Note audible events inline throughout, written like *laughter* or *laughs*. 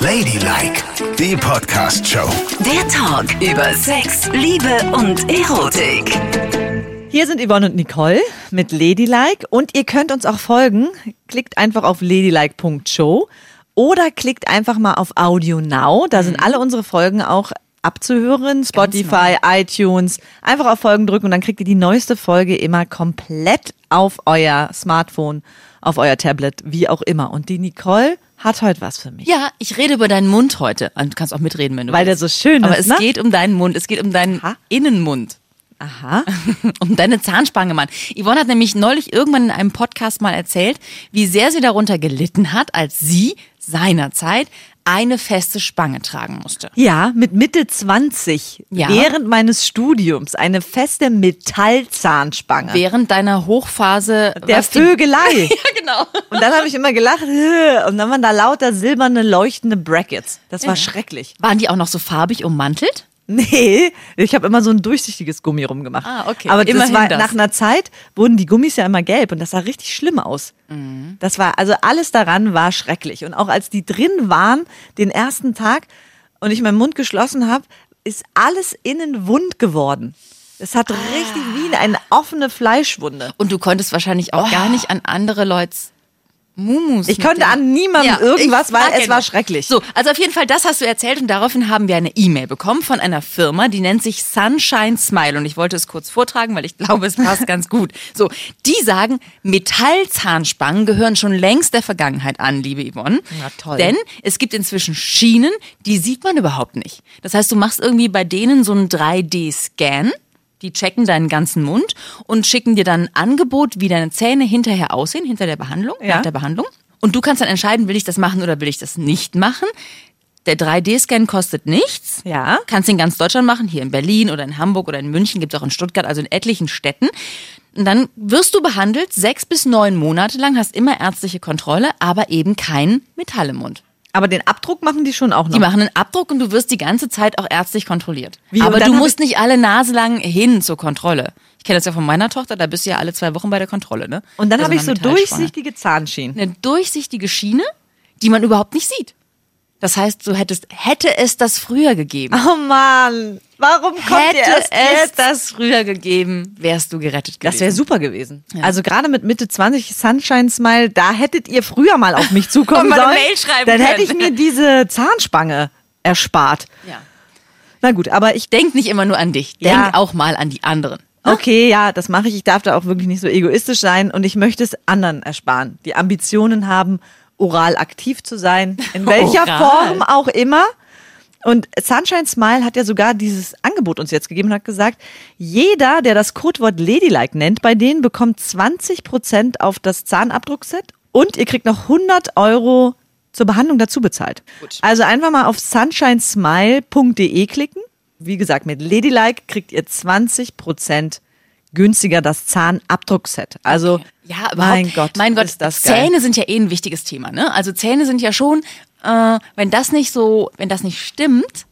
Ladylike, die Podcast-Show. Der Talk über Sex, Liebe und Erotik. Hier sind Yvonne und Nicole mit Ladylike und ihr könnt uns auch folgen. Klickt einfach auf ladylike.show oder klickt einfach mal auf Audio Now. Da sind alle unsere Folgen auch abzuhören. Spotify, iTunes. Einfach auf Folgen drücken und dann kriegt ihr die neueste Folge immer komplett auf euer Smartphone, auf euer Tablet, wie auch immer. Und die Nicole hat heute was für mich. Ja, ich rede über deinen Mund heute. Und Du kannst auch mitreden, wenn du Weil der willst. so schön Aber ist, es ne? geht um deinen Mund, es geht um deinen Aha. Innenmund. Aha. *laughs* Um deine Zahnspange, Mann. Yvonne hat nämlich neulich irgendwann in einem Podcast mal erzählt, wie sehr sie darunter gelitten hat, als sie seinerzeit eine feste Spange tragen musste. Ja, mit Mitte 20, Ja. während meines Studiums, eine feste Metallzahnspange. Während deiner Hochphase Der Vögelei. *laughs* Ja, genau. Und dann habe ich immer gelacht *laughs* und dann waren da lauter silberne leuchtende Brackets. Das war schrecklich. Waren die auch noch so farbig ummantelt? Nee, ich habe immer so ein durchsichtiges Gummi rumgemacht. Ah, okay. Aber das war das. nach einer Zeit wurden die Gummis ja immer gelb und das sah richtig schlimm aus. Mhm. Das war also alles daran war schrecklich und auch als die drin waren den ersten Tag und ich meinen Mund geschlossen habe, ist alles innen wund geworden. Es hat richtig wie eine offene Fleischwunde. Und du konntest wahrscheinlich auch gar nicht an andere Leute's Mumus. Ich konnte an niemandem irgendwas, ich weil es ja war schrecklich. So, also auf jeden Fall, das hast du erzählt und daraufhin haben wir eine E-Mail bekommen von einer Firma, die nennt sich Sunshine Smile und ich wollte es kurz vortragen, weil ich glaube, es passt ganz gut. So, die sagen, Metallzahnspangen gehören schon längst der Vergangenheit an, liebe Yvonne. Na toll. Denn es gibt inzwischen Schienen, die sieht man überhaupt nicht. Das heißt, du machst irgendwie bei denen so einen 3D-Scan. Die checken deinen ganzen Mund und schicken dir dann ein Angebot, wie deine Zähne hinterher aussehen, hinter der Behandlung, Ja. nach der Behandlung. Und du kannst dann entscheiden, will ich das machen oder will ich das nicht machen. Der 3D-Scan kostet nichts. Ja. Kannst in ganz Deutschland machen, hier in Berlin oder in Hamburg oder in München, gibt es auch in Stuttgart, also in etlichen Städten. Und dann wirst du behandelt, sechs bis neun Monate lang, hast immer ärztliche Kontrolle, aber eben kein Metall im Mund. Aber den Abdruck machen die schon auch noch. Die machen einen Abdruck und du wirst die ganze Zeit auch ärztlich kontrolliert. Wie? Aber du musst nicht alle Nase lang hin zur Kontrolle. Ich kenne das ja von meiner Tochter, da bist du ja alle zwei Wochen bei der Kontrolle, ne? und dann Also habe ich so durchsichtige Zahnschienen. Eine durchsichtige Schiene, die man überhaupt nicht sieht. Das heißt, du hättest, hätte es das früher gegeben. Oh Mann, warum kommt hätte erst es jetzt? das früher gegeben, wärst du gerettet gewesen. Das wäre super gewesen. Also gerade mit Mitte 20 Sunshine Smile, da hättet ihr früher mal auf mich zukommen *laughs* sollen. Mail schreiben Dann hätte ich mir diese Zahnspange erspart. Ja. Na gut, aber ich Denk nicht immer nur an dich, denk Ja. auch mal an die anderen. *laughs* Okay, ja, das mache ich. Ich darf da auch wirklich nicht so egoistisch sein und ich möchte es anderen ersparen, die Ambitionen haben, oral aktiv zu sein, in welcher Oral. Form auch immer. Und Sunshine Smile hat ja sogar dieses Angebot uns jetzt gegeben und hat gesagt, jeder, der das Codewort Ladylike nennt, bei denen bekommt 20% auf das Zahnabdruckset und ihr kriegt noch 100 Euro zur Behandlung dazu bezahlt. Also einfach mal auf sunshinesmile.de klicken. Wie gesagt, mit Ladylike kriegt ihr 20% günstiger das Zahnabdruckset. Also, Ja, überhaupt. mein Gott, mein Gott, ist das geil. Zähne sind ja eh ein wichtiges Thema, ne? Also Zähne sind ja schon, äh, wenn das nicht so, wenn das nicht stimmt,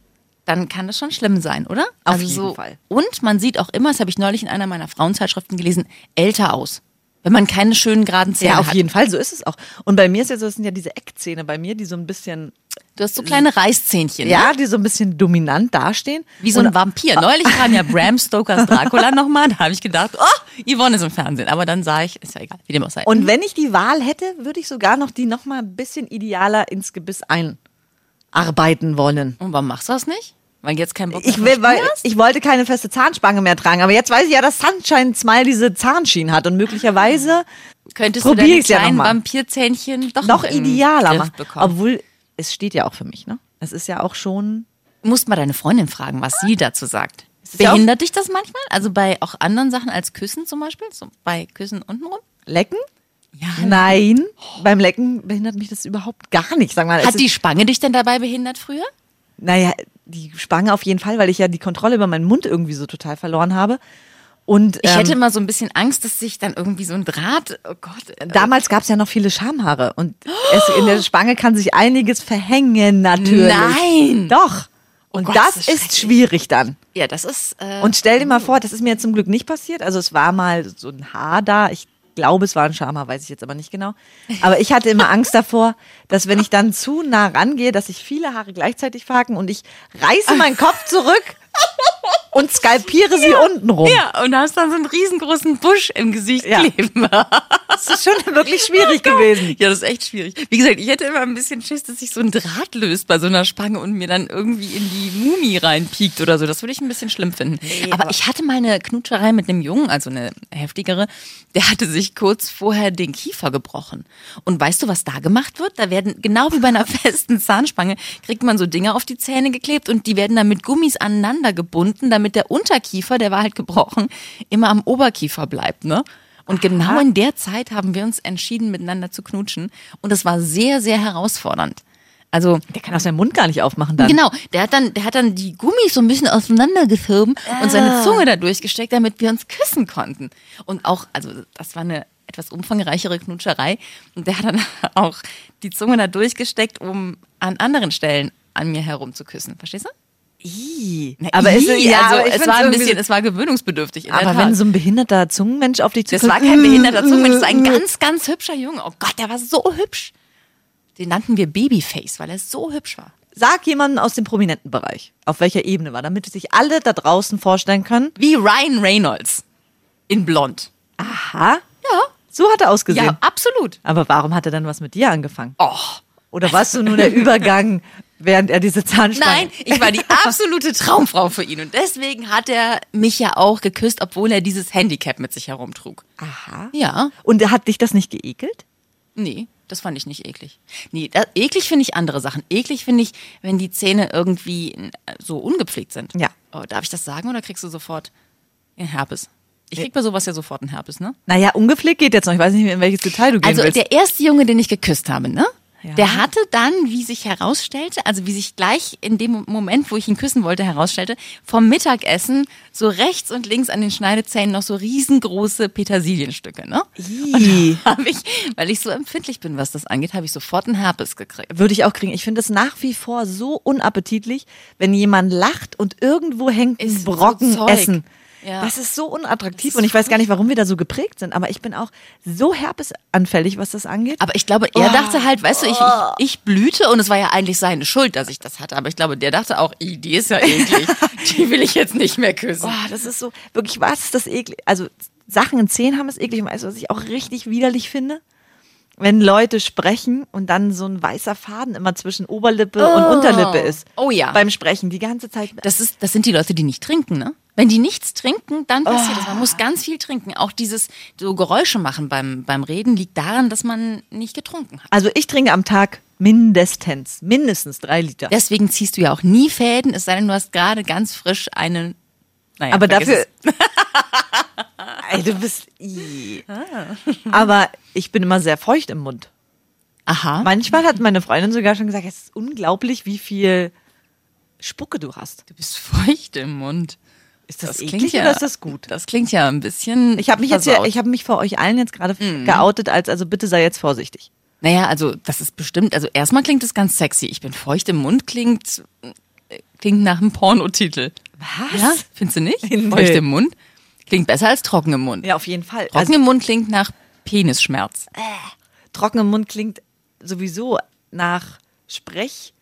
dann kann das schon schlimm sein, oder? Auf also jeden so, Fall. Und man sieht auch immer, das habe ich neulich in einer meiner Frauenzeitschriften gelesen, älter aus. Wenn man keine schönen geraden Zähne Ja, auf hat. jeden Fall, so ist es auch. Und bei mir ist ja so, das sind ja diese Eckzähne bei mir, die so ein bisschen, Du hast so kleine Reißzähnchen, ne? ja, die so ein bisschen dominant dastehen. Wie so ein Vampir. Neulich kam ja *laughs* Bram Stokers Dracula nochmal. Da habe ich gedacht, oh, Yvonne ist im Fernsehen. Aber dann sah ich, ist ja egal, wie dem auch sei. Und wenn ich die Wahl hätte, würde ich sogar noch die noch mal ein bisschen idealer ins Gebiss einarbeiten wollen. Und warum machst du das nicht? Weil jetzt kein Bock Ich, will, weil, ich wollte keine feste Zahnspange mehr tragen, aber jetzt weiß ich ja, dass Sunshine Smile diese Zahnschienen hat und möglicherweise Könntest du deine ja kleinen mal. Vampirzähnchen doch noch noch idealer machen. bekommen? Obwohl, es steht ja auch für mich, ne? Es ist ja auch schon. Du musst mal deine Freundin fragen, was sie dazu sagt. ja Behindert dich das manchmal? Also bei auch anderen Sachen als Küssen zum Beispiel? So bei Küssen untenrum? Lecken? Ja. Nein, beim Lecken behindert mich das überhaupt gar nicht. Sag mal, Hat die Spange dich denn dabei behindert früher? Naja, die Spange auf jeden Fall, weil ich ja die Kontrolle über meinen Mund irgendwie so total verloren habe. Und Ich ähm, hätte immer so ein bisschen Angst, dass sich dann irgendwie so ein Draht, oh Gott. äh, damals gab es ja noch viele Schamhaare und es, in der Spange kann sich einiges verhängen natürlich. Nein! Doch. Und Gott, das das ist ist schwierig dann. Ja, das ist. Äh, Und stell dir mal vor, das ist mir jetzt zum Glück nicht passiert. Also es war mal so ein Haar da. Ich glaube, es war ein Schamhaar, weiß ich jetzt aber nicht genau. Aber ich hatte immer Angst davor, dass wenn ich dann zu nah rangehe, dass sich viele Haare gleichzeitig verhaken und ich reiße meinen Kopf zurück und skalpiere sie unten rum. Ja, und hast dann so einen riesengroßen Busch im Gesicht Ja. kleben. Das ist schon wirklich schwierig *laughs* gewesen. Ja, das ist echt schwierig. Wie gesagt, ich hätte immer ein bisschen Schiss, dass sich so ein Draht löst bei so einer Spange und mir dann irgendwie in die Mumie reinpiekt oder so. Das würde ich ein bisschen schlimm finden. aber, ich hatte mal eine Knutscherei mit einem Jungen, also eine heftigere, der hatte sich kurz vorher den Kiefer gebrochen. Und weißt du, was da gemacht wird? Da werden, genau wie bei einer *laughs* festen Zahnspange, kriegt man so Dinge auf die Zähne geklebt und die werden dann mit Gummis aneinander gebunden, damit der Unterkiefer, der war halt gebrochen, immer am Oberkiefer bleibt, ne? Und genau in der Zeit haben wir uns entschieden, miteinander zu knutschen. Und das war sehr, sehr herausfordernd. Also, Der kann auch seinen Mund gar nicht aufmachen dann. genau, der hat dann, der hat dann die Gummis so ein bisschen auseinandergeschoben und seine Zunge da durchgesteckt, damit wir uns küssen konnten. Und auch, also das war eine etwas umfangreichere Knutscherei. Und der hat dann *laughs* auch die Zunge da durchgesteckt, um an anderen Stellen an mir herum zu küssen. Verstehst du? Ih. Na, aber es, ii, ja, also aber es war ein bisschen, so- es war gewöhnungsbedürftig. In der Aber wenn so ein behinderter Zungenmensch auf dich Das zukommt, war kein behinderter Zungenmensch, das war ein ganz, ganz hübscher Junge. Oh Gott, der war so hübsch. Den nannten wir Babyface, weil er so hübsch war. Sag jemanden aus dem prominenten Bereich, auf welcher Ebene war, damit sich alle da draußen vorstellen können. Wie Ryan Reynolds. In blond. Aha, Ja. so hat er ausgesehen. Ja, absolut. Aber warum hat er dann was mit dir angefangen? Oh. Oder warst du nur der *laughs* Übergang, während er diese Zahnspange... Nein, ich war die absolute Traumfrau für ihn. Und deswegen hat er mich ja auch geküsst, obwohl er dieses Handicap mit sich herumtrug. Aha. Ja. Und hat dich das nicht geekelt? Nee, das fand ich nicht eklig. Nee, da, eklig finde ich andere Sachen. Eklig finde ich, wenn die Zähne irgendwie so ungepflegt sind. Ja. Oh, darf ich das sagen oder kriegst du sofort einen Herpes? Ich krieg bei sowas ja sofort einen Herpes, ne? Naja, ungepflegt geht jetzt noch. Ich weiß nicht, in welches Detail du gehen Also willst. der erste Junge, den ich geküsst habe, ne? Ja. Der hatte dann, wie sich herausstellte, also wie sich gleich in dem Moment, wo ich ihn küssen wollte, herausstellte, vom Mittagessen so rechts und links an den Schneidezähnen noch so riesengroße Petersilienstücke, ne? Habe ich, weil ich so empfindlich bin, was das angeht, habe ich sofort einen Herpes gekriegt. Würde ich auch kriegen. Ich finde es nach wie vor so unappetitlich, wenn jemand lacht und irgendwo hängt ein so Brocken Zeug. Essen. Ja. Das ist so unattraktiv ist und ich weiß gar nicht, warum wir da so geprägt sind, aber ich bin auch so herpesanfällig, was das angeht. Aber ich glaube, er dachte halt, weißt du, ich, ich, ich blühte und es war ja eigentlich seine Schuld, dass ich das hatte. Aber ich glaube, der dachte auch, "Ih, die ist ja eklig. *laughs* die will ich jetzt nicht mehr küssen. Boah, das ist so, wirklich, was ist das eklig? Also, Sachen in Zähnen haben es eklig. Und Weißt du, was ich auch richtig widerlich finde? Wenn Leute sprechen und dann so ein weißer Faden immer zwischen Oberlippe und Unterlippe ist. Oh ja. Beim Sprechen, die ganze Zeit. Das, ist, das sind die Leute, die nicht trinken, ne? Wenn die nichts trinken, dann passiert das. Man Oh. muss ganz viel trinken. Auch dieses so Geräusche machen beim, beim Reden liegt daran, dass man nicht getrunken hat. Also, ich trinke am Tag mindestens, mindestens drei Liter. Deswegen ziehst du ja auch nie Fäden, es sei denn, du hast gerade ganz frisch einen. Naja, Aber dafür. *laughs* Ey, du bist. Ih. Aber ich bin immer sehr feucht im Mund. Aha. Manchmal hat meine Freundin sogar schon gesagt, es ist unglaublich, wie viel Spucke du hast. Du bist feucht im Mund. Ist das, Das eklig klingt ja- oder ist das gut? Das klingt ja ein bisschen. Ich habe mich jetzt hier, versaut. ich habe mich vor euch allen jetzt gerade Mhm. geoutet, als also bitte sei jetzt vorsichtig. Naja, also das ist bestimmt, also erstmal klingt es ganz sexy. Ich bin feucht im Mund, klingt, äh, klingt nach einem Pornotitel. Was? Ja, findest du nicht? *laughs* Nee. Feucht im Mund? Klingt besser als trocken im Mund. Ja, auf jeden Fall. Trocken Also, im Mund klingt nach Penisschmerz. trocken im Mund klingt sowieso nach Sprech.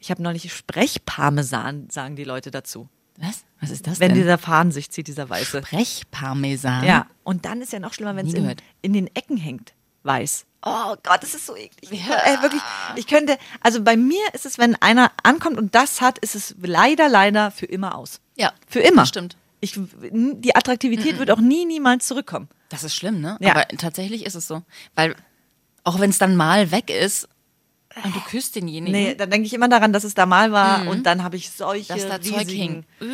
Ich habe neulich Sprechparmesan, sagen die Leute dazu. Was? Was ist das Wenn denn? dieser Faden sich zieht, dieser weiße. Brechparmesan. Ja, und dann ist ja noch schlimmer, wenn es in, in den Ecken hängt. Weiß. Oh Gott, das ist so eklig. Ich, ey, wirklich, ich könnte, also bei mir ist es, wenn einer ankommt und das hat, ist es leider, leider für immer aus. Ja, Für immer. das stimmt. Ich, die Attraktivität wird auch nie, niemals zurückkommen. Das ist schlimm, ne? Ja. Aber tatsächlich ist es so. Weil, auch wenn es dann mal weg ist und du küsst denjenigen, Nee, dann denke ich immer daran, dass es da mal war und dann habe ich solche Mhm. dass da Zeug hing. Uh,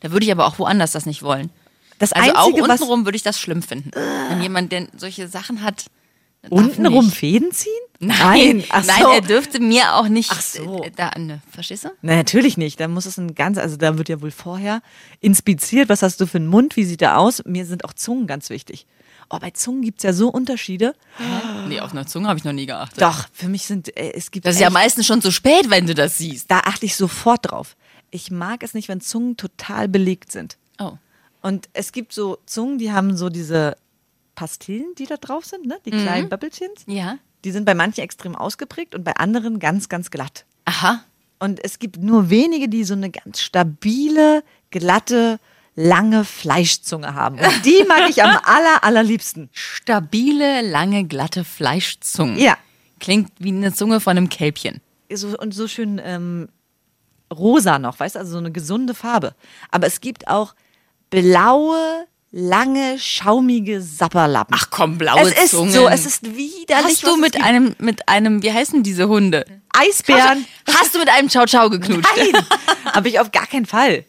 da würde ich aber auch woanders das nicht wollen. Das Also Einzige, auch untenrum würde ich das schlimm finden. Wenn jemand denn solche Sachen hat. untenrum. Fäden ziehen? Nein, ach nein, so. er dürfte mir auch nicht Ach so. äh, da ne, verstehst du? Na, natürlich nicht. Da muss es ein ganz, also da wird ja wohl vorher inspiziert, was hast du für einen Mund, wie sieht der aus? Mir sind auch Zungen ganz wichtig. Oh, bei Zungen gibt's ja so Unterschiede. Nee, auf einer Zunge habe ich noch nie geachtet. Doch, für mich sind, äh, es gibt Das ist ja meistens schon zu spät, wenn du das siehst. da achte ich sofort drauf. Ich mag es nicht, wenn Zungen total belegt sind. Oh. Und es gibt so Zungen, die haben so diese Pastillen, die da drauf sind, ne? Die kleinen Böppelchens. Ja. Die sind bei manchen extrem ausgeprägt und bei anderen ganz, ganz glatt. Aha. Und es gibt nur wenige, die so eine ganz stabile, glatte, lange Fleischzunge haben. Und die mag ich am *laughs* aller, allerliebsten. Stabile, lange, glatte Fleischzungen. Ja. Klingt wie eine Zunge von einem Kälbchen. So, und so schön ähm, rosa noch, weißt du, also so eine gesunde Farbe. Aber es gibt auch blaue, lange, schaumige Sapperlappen. Ach komm, blaue es ist Zungen. so, es ist widerlich. Hast du mit einem, mit einem, wie heißen diese Hunde? Eisbären? Hast du mit einem Ciao Ciao geknutscht? Nein, *laughs* habe ich auf gar keinen Fall.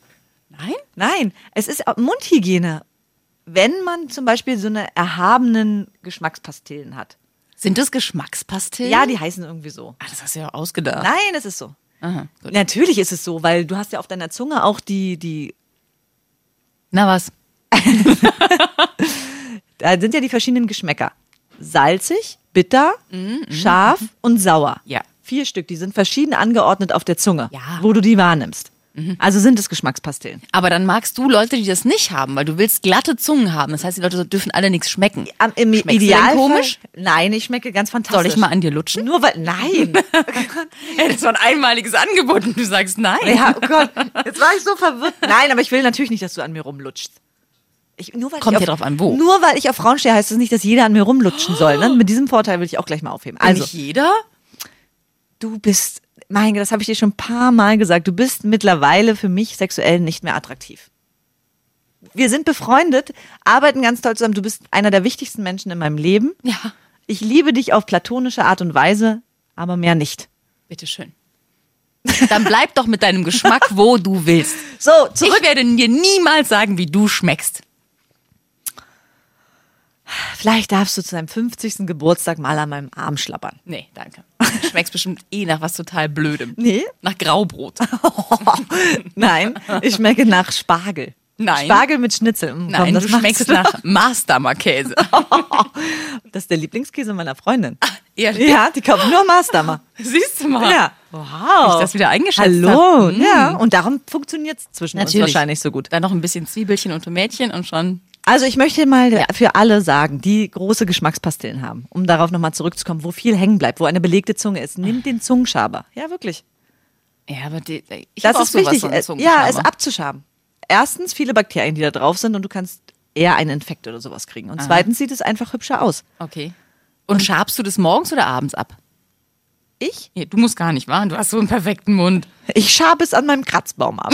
Nein? Nein, es ist Mundhygiene. Wenn man zum Beispiel so eine erhabenen Geschmackspastillen hat. Sind das Geschmackspastillen? Ja, die heißen irgendwie so. Ah, das hast du ja ausgedacht. Nein, es ist so. Aha. Natürlich ist es so, weil du hast ja auf deiner Zunge auch die, die, Na was? *laughs* da sind ja die verschiedenen Geschmäcker. Salzig, bitter, scharf und sauer. Ja. Vier Stück, die sind verschieden angeordnet auf der Zunge, Ja. Wo du die wahrnimmst. Also sind es Geschmackspastillen. Aber dann magst du Leute, die das nicht haben, weil du willst glatte Zungen haben. Das heißt, die Leute dürfen alle nichts schmecken. Am, Im Schmeckst Idealfall komisch? Nein, ich schmecke ganz fantastisch. Soll ich mal an dir lutschen? Nur weil, nein. *laughs* Ja, das war ein einmaliges Angebot und du sagst nein. ja, oh Gott, jetzt war ich so verwirrt. Nein, aber ich will natürlich nicht, dass du an mir rumlutschst. Ich, nur weil Kommt ich ja auf, drauf an, wo. Nur weil ich auf Frauen stehe, heißt das nicht, dass jeder an mir rumlutschen soll. Ne? Mit diesem Vorteil will ich auch gleich mal aufheben. Also, Also, nicht jeder? du bist, mein Gott, das habe ich dir schon ein paar Mal gesagt, du bist mittlerweile für mich sexuell nicht mehr attraktiv. Wir sind befreundet, arbeiten ganz toll zusammen. Du bist einer der wichtigsten Menschen in meinem Leben. Ja. Ich liebe dich auf platonische Art und Weise, aber mehr nicht. Bitteschön. Dann bleib doch mit deinem Geschmack, wo du willst. So, zurück. Ich werde dir niemals sagen, wie du schmeckst. Vielleicht darfst du zu deinem 50. Geburtstag mal an meinem Arm schlappern. Nee, danke. Du schmeckst bestimmt eh nach was total Blödem. Nee? Nach Graubrot. *laughs* Nein, ich schmecke nach Spargel. Nein. Spargel mit Schnitzel. Mm, Nein, komm, das du schmeckst doch. nach Mastermer-Käse. *laughs* Das ist der Lieblingskäse meiner Freundin. Ehrlich? Ja, die kauft nur Mastermer. Siehst du mal. Ja. Wow. ich das wieder eingeschätzt Hallo. hab. Mm. Ja, und darum funktioniert es zwischen Natürlich. uns wahrscheinlich so gut. Dann noch ein bisschen Zwiebelchen und Tomätchen und schon. Also ich möchte mal für alle sagen, die große Geschmackspastillen haben, um darauf nochmal zurückzukommen, wo viel hängen bleibt, wo eine belegte Zunge ist, nimmt den Zungenschaber. Ja, wirklich. Ja, aber die, ich Das ist wichtig. Äh. Ja, es abzuschaben. Erstens viele Bakterien, die da drauf sind und du kannst eher einen Infekt oder sowas kriegen. Und zweitens sieht es einfach hübscher aus. Okay. Und schabst du das morgens oder abends ab? Ich? Nee, du musst gar nicht, wahr? Du hast so einen perfekten Mund. Ich schabe es an meinem Kratzbaum ab.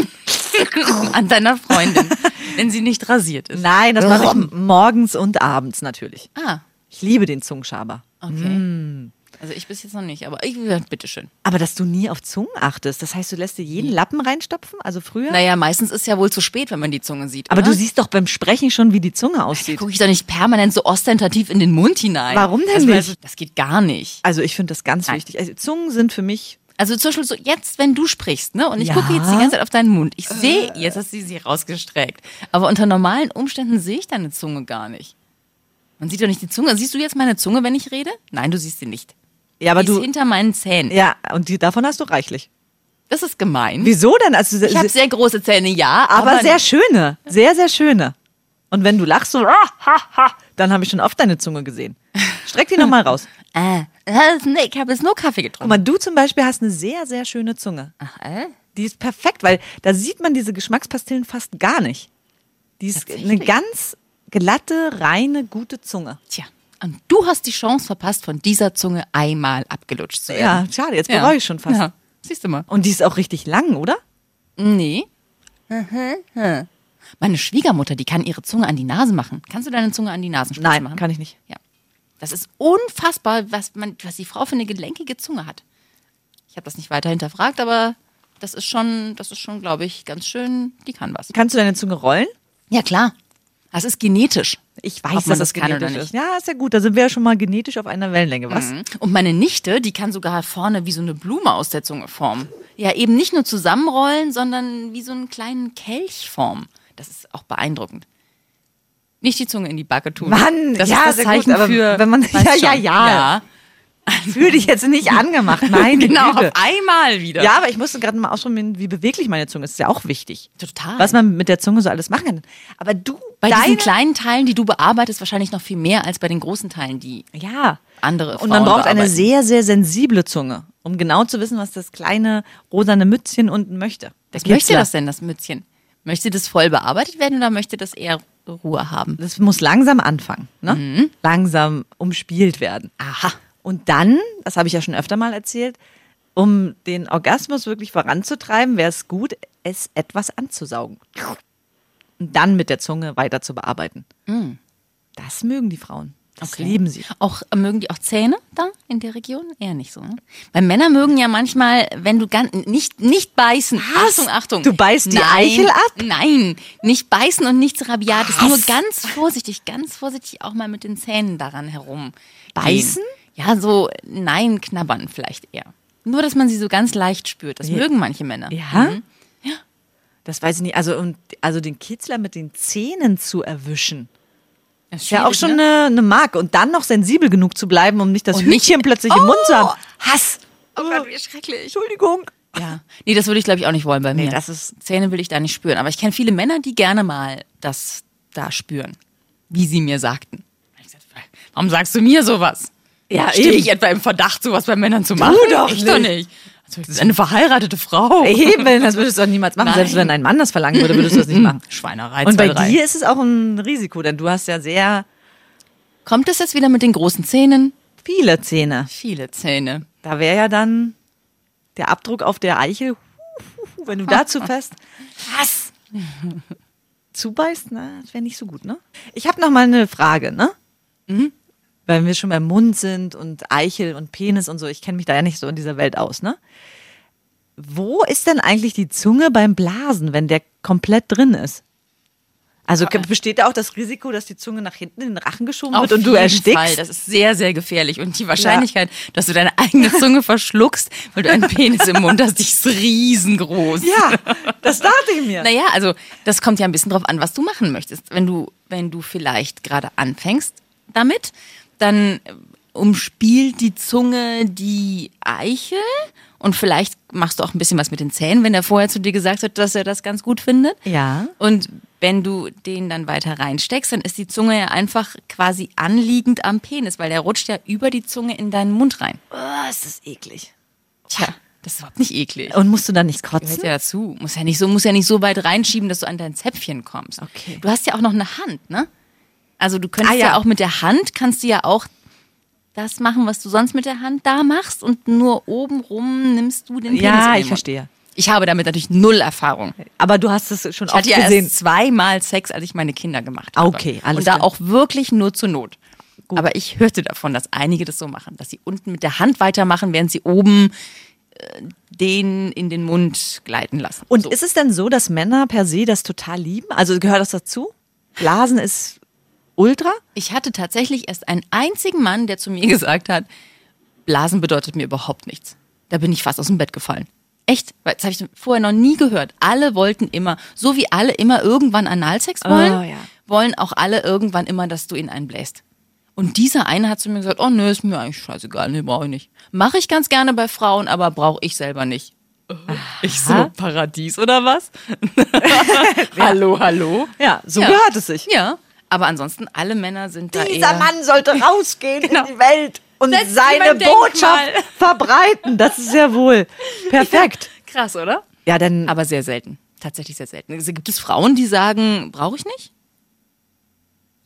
*laughs* An deiner Freundin, wenn sie nicht rasiert ist. Nein, das mache ich morgens und abends natürlich. Ah, Ich liebe den Zungenschaber. okay. Also ich bis jetzt noch nicht, aber ich bitteschön. Aber dass du nie auf Zungen achtest, das heißt, du lässt dir jeden Lappen reinstopfen, also früher? Naja, meistens ist ja wohl zu spät, wenn man die Zunge sieht. Aber oder? du siehst doch beim Sprechen schon, wie die Zunge aussieht. gucke ich doch nicht permanent so ostentativ in den Mund hinein. Warum denn also, nicht? Das geht gar nicht. Also ich finde das ganz Nein. wichtig. Also Zungen sind für mich, Also zum Beispiel so jetzt, wenn du sprichst, ne? Und ich Ja. gucke jetzt die ganze Zeit auf deinen Mund. Ich sehe, jetzt hast du sie rausgestreckt. Aber unter normalen Umständen sehe ich deine Zunge gar nicht. Man sieht doch nicht die Zunge. Siehst du jetzt meine Zunge, wenn ich rede? Nein, du siehst sie nicht. Ja, aber die ist du, hinter meinen Zähnen. ja, und die, davon hast du reichlich. Das ist gemein. Wieso denn? Also, Ich habe sehr große Zähne, ja, aber, aber, sehr schöne, sehr, sehr schöne. Und wenn du lachst so, ah, ha, ha, dann habe ich schon oft deine Zunge gesehen. Streck die nochmal raus. *laughs* Äh, nee, ich habe jetzt nur Kaffee Guck getrunken. mal, du zum Beispiel hast eine sehr, sehr schöne Zunge. Ach, äh? Die ist perfekt, weil da sieht man diese Geschmackspastillen fast gar nicht. Die ist eine ganz glatte, reine, gute Zunge. Tja, und du hast die Chance verpasst, von dieser Zunge einmal abgelutscht zu Ja, werden. schade, jetzt bereue ich schon fast. Ja, siehst du mal. Und die ist auch richtig lang, oder? Nee. Meine Schwiegermutter, die kann ihre Zunge an die Nase machen. Kannst du deine Zunge an die Nasenspitze Nein, machen? kann ich nicht. Ja. Das ist unfassbar, was, man, was die Frau für eine gelenkige Zunge hat. Ich habe das nicht weiter hinterfragt, aber das ist schon, das ist schon, glaube ich, ganz schön, die kann was. Kannst du deine Zunge rollen? Ja, klar. Das ist genetisch. Ich weiß, dass das das kann oder nicht. ist. Ja, ist ja gut. Da sind wir ja schon mal genetisch auf einer Wellenlänge, was? Mhm. Und meine Nichte, die kann sogar vorne wie so eine Blume aus der Zunge formen. Ja, eben nicht nur zusammenrollen, sondern wie so einen kleinen Kelch formen. Das ist auch beeindruckend. Nicht die Zunge in die Backe tun. Mann, das ja, ist das sehr Zeichen gut, aber für. wenn man- *laughs* ja, ja, ja. ja. *laughs* Fühl dich jetzt nicht angemacht. Nein, Genau, Güte. auf einmal wieder. Ja, aber ich musste gerade mal ausprobieren, wie beweglich meine Zunge ist. Ist ja auch wichtig. Total. Was man mit der Zunge so alles machen kann. Aber du, Bei deine, diesen kleinen Teilen, die du bearbeitest, wahrscheinlich noch viel mehr als bei den großen Teilen, die. Ja, andere Und man Frauen braucht eine sehr, sehr sensible Zunge, um genau zu wissen, was das kleine rosane Mützchen unten möchte. Was möchte das denn, das Mützchen? Möchte das voll bearbeitet werden oder möchte das eher Ruhe haben? Das muss langsam anfangen, ne? Mhm. Langsam umspielt werden. Aha. Und dann, das habe ich ja schon öfter mal erzählt, um den Orgasmus wirklich voranzutreiben, wäre es gut, es etwas anzusaugen. Und dann mit der Zunge weiter zu bearbeiten. Das mögen die Frauen. Das Mm. Okay. lieben sie. Auch äh, mögen die auch Zähne da in der Region? Eher nicht so. Ne? Weil Männer mögen ja manchmal, wenn du ganz nicht nicht beißen. Was? Achtung, Achtung. Du beißt die Nein, Eichel ab? Nein, nicht beißen und nichts rabiates. Nur ganz vorsichtig, ganz vorsichtig auch mal mit den Zähnen daran herum. Beißen? Ja, so nein, knabbern vielleicht eher. Nur, dass man sie so ganz leicht spürt. Das Ja. mögen manche Männer. Ja? Das weiß ich nicht. Also, und, also den Kitzler mit den Zähnen zu erwischen. Das Ist ja auch schon ne? eine, eine Marke. Und dann noch sensibel genug zu bleiben, um nicht das Und nicht- Hütchen plötzlich im Mund zu haben. Oh! Hass. Oh Gott, wie schrecklich. Entschuldigung. Ja. Nee, das würde ich glaube ich auch nicht wollen bei mir. Nee, das ist- Zähne will ich da nicht spüren. Aber ich kenne viele Männer, die gerne mal das da spüren. Wie sie mir sagten. Warum sagst du mir sowas? Ja, Stehe ich etwa im Verdacht, sowas bei Männern zu machen? doch ich doch nicht. Also, das ist eine verheiratete Frau. Eben, das würdest du doch niemals machen. Nein. Selbst wenn ein Mann das verlangen würde, würdest du das nicht machen. *laughs* Schweinerei. Und bei drei. dir ist es auch ein Risiko, denn du hast ja sehr Kommt es jetzt wieder mit den großen Zähnen? viele Zähne. Viele Zähne. Da wäre ja dann der Abdruck auf der Eichel, wenn du da zu *laughs* fest was? zubeißt, ne? das wäre nicht so gut, ne? Ich habe noch mal eine Frage, ne? Weil wir schon beim Mund sind und Eichel und Penis und so, ich kenne mich da ja nicht so in dieser Welt aus, ne? Wo ist denn eigentlich die Zunge beim Blasen, wenn der komplett drin ist? Also besteht da auch das Risiko, dass die Zunge nach hinten in den Rachen geschoben wird und du erstickst? Fall. Das ist sehr, sehr gefährlich. Und die Wahrscheinlichkeit, dass du deine eigene Zunge verschluckst, weil du einen Penis im Mund hast, die ist riesengroß. Ja, das dachte ich mir. Naja, also das kommt ja ein bisschen drauf an, was du machen möchtest. Wenn du, wenn du vielleicht gerade anfängst damit, dann äh, umspielt die Zunge die Eichel und vielleicht machst du auch ein bisschen was mit den Zähnen, wenn er vorher zu dir gesagt hat, dass er das ganz gut findet. Ja. Und wenn du den dann weiter reinsteckst, dann ist die Zunge ja einfach quasi anliegend am Penis, weil der rutscht ja über die Zunge in deinen Mund rein. Oh, ist das eklig. Tja, das ist überhaupt nicht eklig. Und musst du dann nicht Gehört kotzen? ja dazu. Muss ja nicht so, muss ja nicht so weit reinschieben, dass du an dein Zäpfchen kommst. Okay. Du hast ja auch noch eine Hand, ne? Also du könntest Ah, ja. ja. auch mit der Hand kannst du ja auch das machen, was du sonst mit der Hand da machst und nur oben rum nimmst du den Penis Ja, ich verstehe. Ich habe damit natürlich null Erfahrung. Aber du hast es schon Ich oft hatte ja gesehen. erst zweimal Sex, als ich meine Kinder gemacht habe. Okay, alles Und da klar. auch wirklich nur zur Not. Aber ich hörte davon, dass einige das so machen, dass sie unten mit der Hand weitermachen, während sie oben äh, den in den Mund gleiten lassen. Und so. ist es denn so, dass Männer per se das total lieben? Also gehört das dazu? Blasen ist ultra? Ich hatte tatsächlich erst einen einzigen Mann, der zu mir *laughs* gesagt hat, Blasen bedeutet mir überhaupt nichts. Da bin ich fast aus dem Bett gefallen. Echt? Weil Das habe ich vorher noch nie gehört. Alle wollten immer, so wie alle immer irgendwann Analsex wollen, Oh, ja. wollen auch alle irgendwann immer, dass du ihn einbläst. Und dieser eine hat zu mir gesagt, oh nö, ist mir eigentlich scheißegal, nee, brauche ich nicht. Mache ich ganz gerne bei Frauen, aber brauche ich selber nicht. Ich so, Paradies oder was? *laughs* hallo, hallo? Ja, so Ja. gehört es sich. Ja, aber ansonsten alle Männer sind da Dieser. Mann sollte *laughs* rausgehen Genau. in die Welt und Setz seine. Botschaft verbreiten. Das ist ja wohl *laughs* perfekt. Krass, oder? Ja, dann Aber sehr selten. Tatsächlich sehr selten. Also gibt es Frauen, die sagen, brauche ich nicht?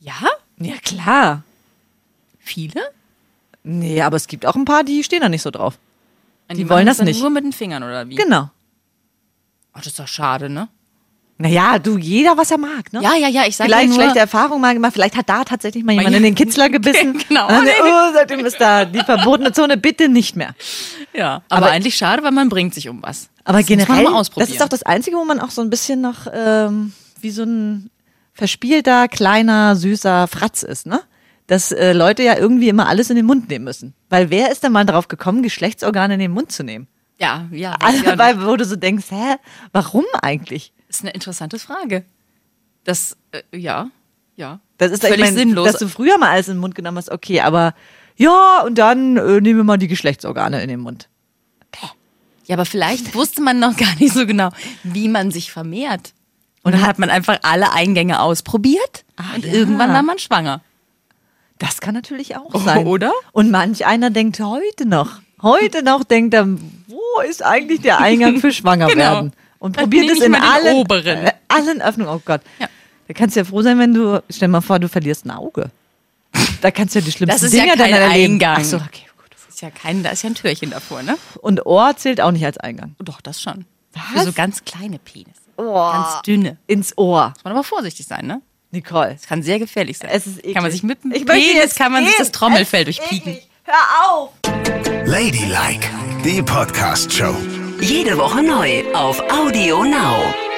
Ja? ja klar. Viele? Nee, aber es gibt auch ein paar, die stehen da nicht so drauf. Die machen wollen das nicht. Nur mit den Fingern oder wie? Genau. Oh, das ist doch schade, ne? Naja, du, jeder, was er mag, ne? Ja, ja, ja, ich sage ja Vielleicht nur, schlechte Erfahrungen mal gemacht, vielleicht hat da tatsächlich mal jemand ja. in den Kitzler *laughs* gebissen. Genau. Und dann, Oh, seitdem ist da die verbotene Zone, bitte nicht mehr. ja, aber, Aber- eigentlich schade, weil man bringt sich um was. Aber das generell, das ist doch das Einzige, wo man auch so ein bisschen noch ähm, wie so ein verspielter, kleiner, süßer Fratz ist, ne? Dass äh, Leute ja irgendwie immer alles in den Mund nehmen müssen. Weil wer ist denn mal darauf gekommen, Geschlechtsorgane in den Mund zu nehmen? ja, ja, Also, ja, weil, wo du so denkst, hä, warum eigentlich? Das ist eine interessante Frage. Das, äh, ja, ja. Das ist völlig ich mein, sinnlos. Dass du früher mal alles in den Mund genommen hast, okay, aber ja, und dann äh, nehmen wir mal die Geschlechtsorgane in den Mund. Ja, aber vielleicht wusste man noch *laughs* gar nicht so genau, wie man sich vermehrt. Und dann hat man einfach alle Eingänge ausprobiert und ja. irgendwann war man schwanger. Das kann natürlich auch Oh, sein. oder? Und manch einer denkt heute noch, heute noch denkt er, wo ist eigentlich der Eingang für schwanger *laughs* Genau. Und Dann probiert es in allen, oberen. äh, allen Öffnungen. Oh Gott. Ja. Da kannst du ja froh sein, wenn du, stell mal vor, du verlierst ein Auge. Da kannst du ja die schlimmsten Das ist ja Dinge kein dann erleben. Eingang. Ach so, okay, gut. Das ist ja kein, da ist ja ein Türchen davor, ne? Und Ohr zählt auch nicht als Eingang. Doch, das schon. Was? Für so ganz kleine Penisse. Ganz dünne. Ins Ohr. Muss man aber vorsichtig sein, ne? Nicole. Das kann sehr gefährlich sein. Es ist eklig. Kann man sich mit dem Ich möchte Penis, jetzt kann man sich das Trommelfell Es durchpieken. Hör auf! Ladylike, die Podcast-Show. Jede Woche neu auf Audio Now.